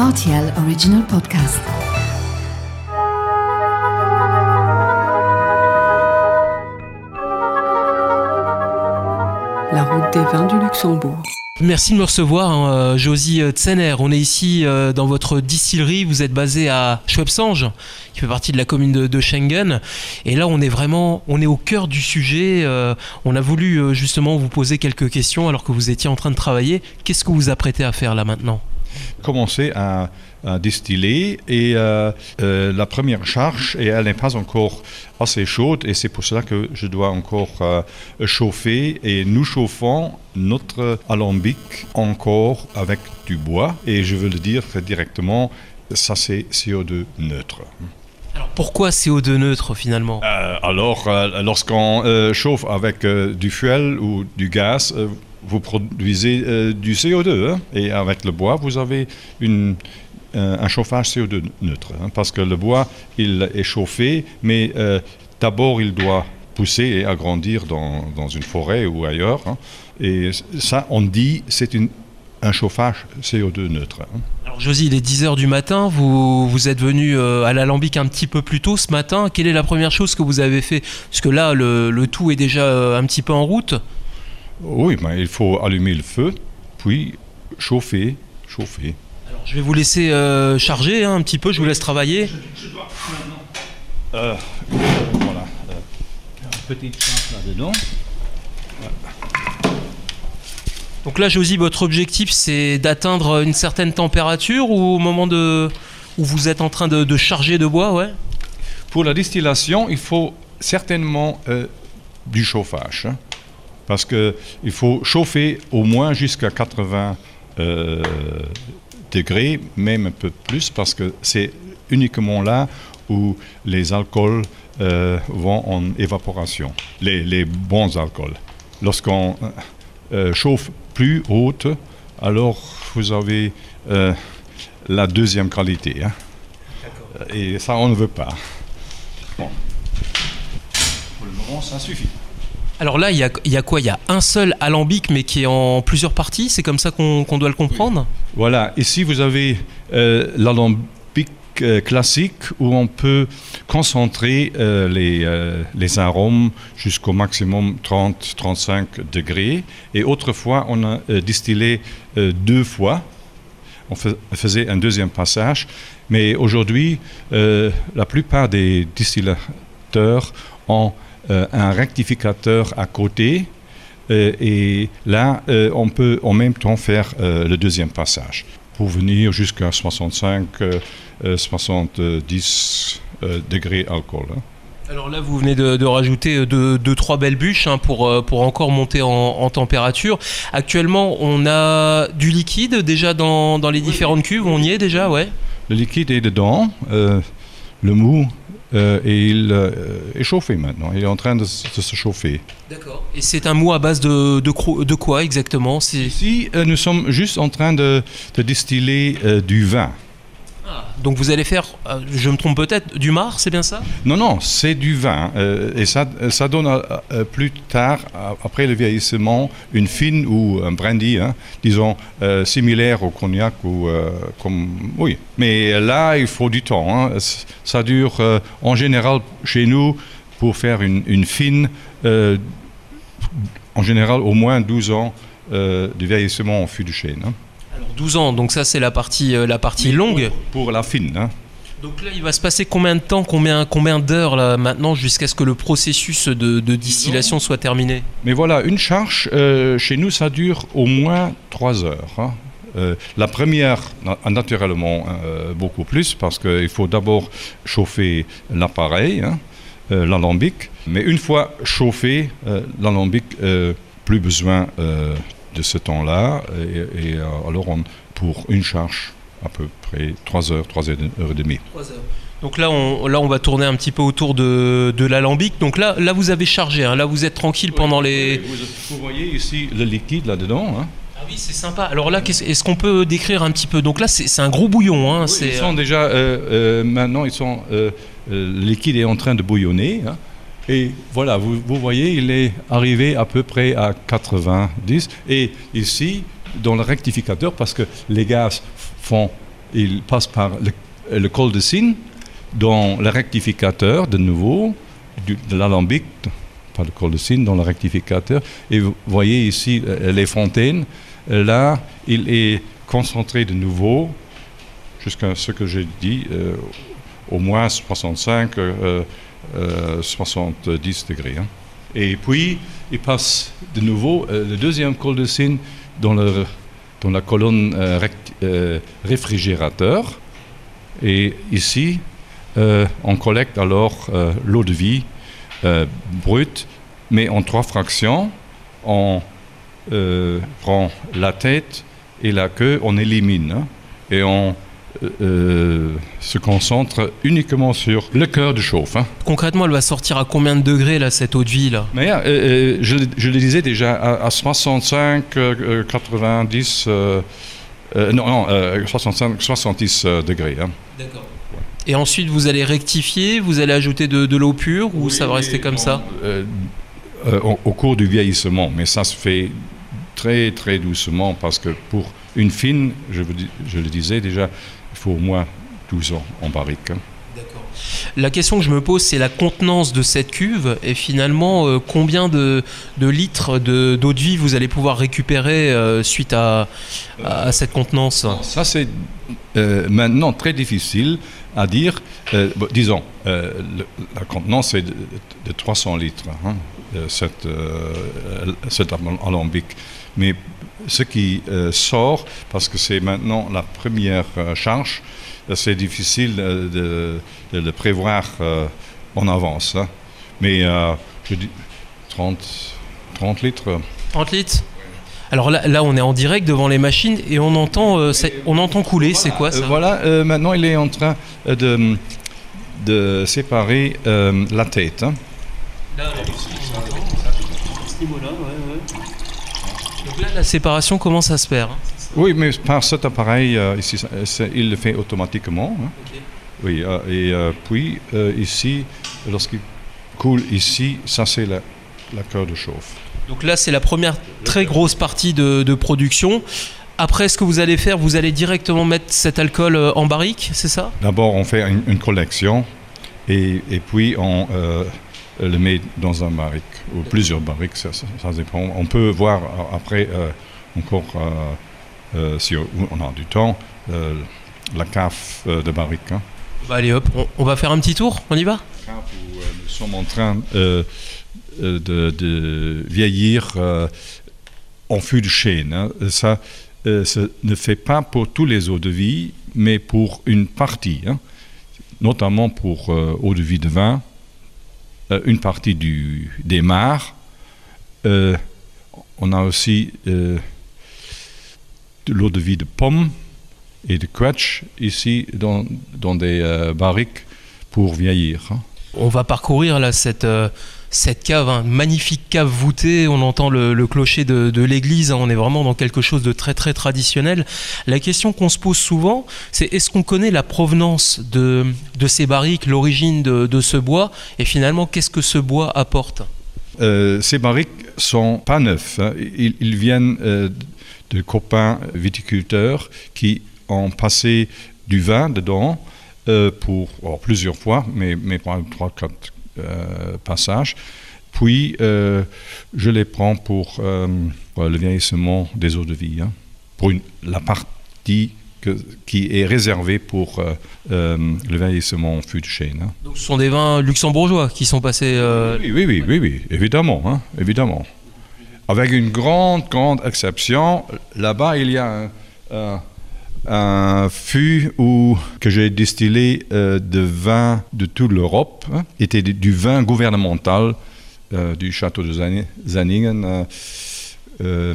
RTL Original Podcast. La route des vins du Luxembourg. Merci de me recevoir, hein, euh, Josie Tsener. On est ici euh, dans votre distillerie. Vous êtes basé à Schwebsange, qui fait partie de la commune de, de Schengen. Et là, on est vraiment, on est au cœur du sujet. Euh, on a voulu euh, justement vous poser quelques questions alors que vous étiez en train de travailler. Qu'est-ce que vous apprêtez à faire là maintenant? Commencer à, à distiller. Et euh, euh, la première charge et elle n'est pas encore assez chaude et c'est pour cela que je dois encore euh, chauffer. Et nous chauffons notre alambic encore avec du bois. Et je veux le dire directement ça c'est CO2 neutre. Alors pourquoi CO2 neutre finalement? Alors, lorsqu'on chauffe avec du fuel ou du gaz, vous produisez euh, du CO2. hein, et avec le bois, vous avez euh, un chauffage CO2 neutre. hein, parce que le bois, il est chauffé, mais euh, d'abord, il doit pousser et agrandir dans, une forêt ou ailleurs. hein. et ça, on dit, c'est un chauffage CO2 neutre. Alors Josie, il est 10h du matin, vous, vous êtes venu euh, à l'Alambic un petit peu plus tôt ce matin. Quelle est la première chose que vous avez fait? Parce que là, le, tout est déjà un petit peu en route. Oui, mais il faut allumer le feu, puis chauffer, chauffer. Alors, je vais vous laisser euh, charger hein, un petit peu, je vous laisse travailler. Euh, voilà. petite chape là-dedans. Donc là, Josie, votre objectif, c'est d'atteindre une certaine température ou au moment de, où vous êtes en train de, de charger de bois, ouais? Pour la distillation, il faut certainement euh, du chauffage. hein, parce qu'il faut chauffer au moins jusqu'à 80 euh, degrés, même un peu plus, parce que c'est uniquement là où les alcools euh, vont en évaporation, les, les bons alcools. Lorsqu'on euh, chauffe plus haute, alors vous avez la deuxième qualité. hein. Et ça, on ne veut pas. Bon. Pour le moment, ça suffit. Alors là, il y a, quoi? Il y a un seul alambic, mais qui est en plusieurs parties? C'est comme ça qu'on doit le comprendre? Voilà, ici vous avez euh, l'alambic euh, classique où on peut concentrer euh, les, les arômes jusqu'au maximum 30-35 degrés. Et autrefois, on a distillé deux fois. On fais- faisait un deuxième passage. Mais aujourd'hui, la plupart des distillateurs ont un rectificateur à côté. Euh, et là, euh, on peut en même temps faire euh, le deuxième passage pour venir jusqu'à 65, euh, euh, 70 euh, degrés alcool. hein. Alors là, vous venez de, de rajouter euh, deux, deux, trois belles bûches hein, pour, euh, pour encore monter en, en température. Actuellement, on a du liquide déjà dans, dans les différentes cuves. On y est déjà, ouais. Le liquide est dedans, euh, le mou, euh, et il euh, est chauffé maintenant. Il est en train de, se chauffer. D'accord. Et c'est un mou à base de, de, quoi exactement? Ici, euh, nous sommes juste en train de, de distiller euh, du vin. Donc vous allez faire, euh, je me trompe peut-être, du mar, c'est bien ça? Non, non, c'est du vin. euh, et ça, donne euh, euh, plus tard, après le vieillissement, une fine ou un brandy, hein, disons, similaire au cognac ou comme. Oui. Mais là, il faut du temps. hein. Ça dure en général chez nous pour faire une, fine, en général au moins 12 ans de vieillissement en fût de chêne. hein. Alors 12 ans, donc ça c'est la partie, euh, la partie longue. Pour, pour la fine. hein. Donc là, il va se passer combien de temps, combien, combien d'heures là maintenant jusqu'à ce que le processus de, de distillation soit terminé? Mais voilà, une charge, euh, chez nous, ça dure au moins trois heures. hein. Euh, la première, na- naturellement, euh, beaucoup plus, parce qu'il faut d'abord chauffer l'appareil, hein, l'alambic. Mais une fois chauffé, l'alambic, plus besoin de ce temps-là. Et, et, euh, alors, on, pour une charge, à peu près 3 heures, 3 heures et demie. Donc là on, là, on va tourner un petit peu autour de, de l'alambic. Donc là, là, vous avez chargé. hein. Là, vous êtes tranquille pendant les. Vous, vous voyez ici le liquide là-dedans. hein. Ah oui, c'est sympa. Alors là, est-ce qu'on peut décrire un petit peu? Donc là, c'est un gros bouillon. Hein. Oui, ils sont déjà euh, euh, maintenant, ils sont euh, euh, le liquide est en train de bouillonner. hein. Et voilà, vous, voyez, il est arrivé à peu près à 90. Et ici, dans le rectificateur, parce que les gaz font il passe par le, le col de Cygne, dans le rectificateur de nouveau, de l'alambic, pas le col de Cygne, dans le rectificateur. Et vous voyez ici euh, les fontaines. Là, il est concentré de nouveau jusqu'à ce que j'ai dit, euh, au moins 65, euh, euh, 70 degrés. hein. Et puis, il passe de nouveau euh, le deuxième col de Cygne dans, la colonne euh, euh, réfrigérateur. Et ici, euh, on collecte alors euh, l'eau de vie euh, brute, mais en trois fractions. On euh, prend la tête et la queue, on élimine. hein, et on euh, euh, se concentre uniquement sur le cœur de chauffe. hein. Concrètement, elle va sortir à combien de degrés là cette eau de vie là? Mais euh, je, le- je le disais déjà, à, à 65, euh, euh, 90, euh, euh, non, non euh, 65, 70 euh, degrés. hein. D'accord. Et ensuite, vous allez rectifier, vous allez ajouter de, de l'eau pure ou ça va rester comme ça? au, au cours du vieillissement, mais ça se fait très très doucement parce que pour une fine, je, vous dis- je le disais déjà, il faut au moins 12 ans en barrique. hein. La question que je me pose, c'est la contenance de cette cuve et finalement euh, combien de, de litres de- d'eau de, vie vous allez pouvoir récupérer euh, suite à, à- à cette contenance? Ça, c'est euh, maintenant très difficile à dire. Bon, disons, le- la contenance est de, de 300 litres, hein, cette, cet alambic. Mais ce qui euh, sort, parce que c'est maintenant la première euh, charge, euh, c'est difficile de, de le prévoir en avance. hein. Mais je dis 30, 30 litres. 30 litres? Alors là, là, on est en direct devant les machines et on entend, euh, on entend couler. C'est quoi ça? Voilà, euh, maintenant il est en train de, de séparer euh, la tête. hein. Donc là, la séparation commence à se faire. hein? Oui, mais par cet appareil, euh, ici, il le fait automatiquement. hein. Oui, euh, et euh, puis ici, lorsqu'il coule ici, ça c'est la, la cœur de chauffe. Donc là, c'est la première très grosse partie de, de production. Après, ce que vous allez faire, vous allez directement mettre cet alcool en barrique, c'est ça? D'abord, on fait une, une collection et, et puis on le met dans un barrique ou plusieurs barriques, ça, ça- ça dépend. On peut voir euh, après euh, encore, euh, si on a du temps, la cave de barrique. hein. Bah, Allez hop, on, on va faire un petit tour, on y va? Où nous sommes en train de, de vieillir en fût de chêne. hein. Ça, euh, ça ne fait pas pour tous les eaux de vie, mais pour une partie, hein. notamment pour euh, eau de vie de vin, euh, une partie du, des mares. Euh, on a aussi euh, de l'eau de vie de pomme et de quetch ici dans, dans des euh, barriques pour vieillir. hein. On va parcourir là cette, euh, cette cave, hein, magnifique cave voûtée, on entend le, clocher de, l'église, hein, on est vraiment dans quelque chose de très très traditionnel. La question qu'on se pose souvent, c'est est-ce qu'on connaît la provenance de, ces barriques, l'origine de, ce bois, et finalement qu'est-ce que ce bois apporte? Euh, Ces barriques sont pas neufs, hein. ils, viennent euh, de copains viticulteurs qui ont passé du vin dedans. Euh, pour plusieurs fois, mais, mais 3, 4, euh, passage. Puis, euh, je les prends pour euh, le vieillissement des eaux de vie, hein. pour la partie qui est réservée pour le vieillissement fût de hein. Donc ce sont des vins luxembourgeois qui sont passés. Oui, oui, oui, oui, évidemment, hein, évidemment. Avec une grande, grande exception, là-bas il y a un, un fût où, que j'ai distillé euh, de vin de toute l'Europe, hein, était du, vin gouvernemental euh, du château de euh, euh,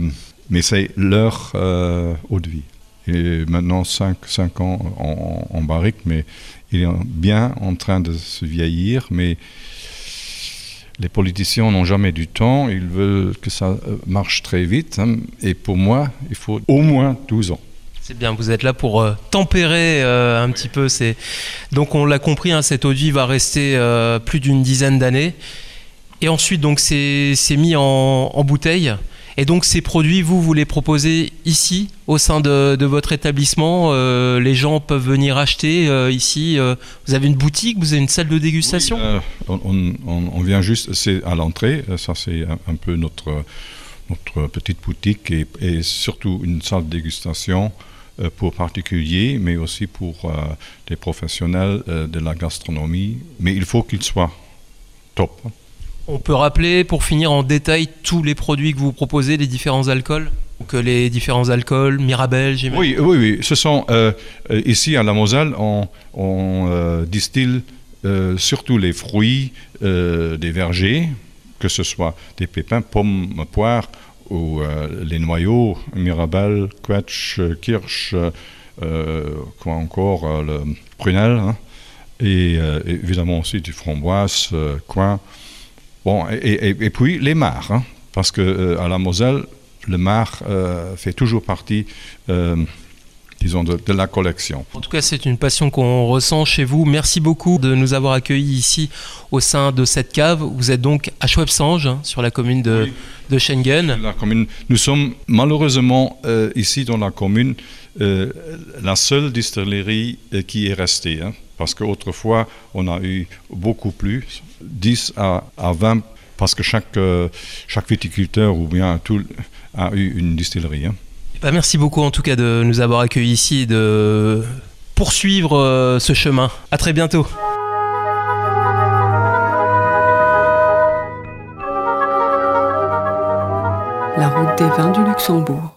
mais c'est leur euh, eau de vie. Et maintenant, 5 ans en, barrique, mais il est bien en train de se vieillir, mais les politiciens n'ont jamais du temps, ils veulent que ça euh, marche très vite. hein, et pour moi, il faut au moins 12 ans. C'est bien, vous êtes là pour euh, tempérer euh, un petit peu. Ces... Donc on l'a compris, hein, de vie va rester euh, plus d'une dizaine d'années. Et ensuite, donc c'est mis en, bouteille. Et donc ces produits, vous, vous les proposez ici, au sein de, votre établissement. Les gens peuvent venir acheter ici. vous avez une boutique, vous avez une salle de dégustation. On, vient juste, c'est à l'entrée, ça c'est un, peu notre, petite boutique et, et surtout une salle de dégustation pour particuliers, mais aussi pour euh, des professionnels euh, de la gastronomie. Mais il faut qu'ils soient top. On peut rappeler, pour finir en détail, tous les produits que vous proposez, les différents alcools? Donc euh, les différents alcools, Mirabelle, j'imagine? Oui, oui, oui. Ce sont euh, euh, ici à la Moselle, on, on, euh, distille euh, surtout les fruits euh, des vergers, que ce soit des pépins, pommes, poires ou euh, les noyaux, Mirabelle, Quetch, Kirsch, euh, quoi encore, euh, le prunelle, hein, et évidemment aussi du framboise, coin. Bon, et, puis les mares, hein, parce que à la Moselle, le mar fait toujours partie, disons, de, de la collection. En tout cas, c'est une passion qu'on ressent chez vous. Merci beaucoup de nous avoir accueillis ici au sein de cette cave. Vous êtes donc à Schwebsange, hein, sur la commune de, Oui. de Schengen. La commune, nous sommes malheureusement euh, ici dans la commune euh, la seule distillerie euh, qui est restée, hein, parce qu'autrefois on a eu beaucoup plus, 10 à, à 20, parce que chaque, chaque viticulteur ou bien tout a eu une distillerie. hein. Bah, merci beaucoup en tout cas de nous avoir accueillis ici et de poursuivre euh, ce chemin. À très bientôt. La route des vins du Luxembourg.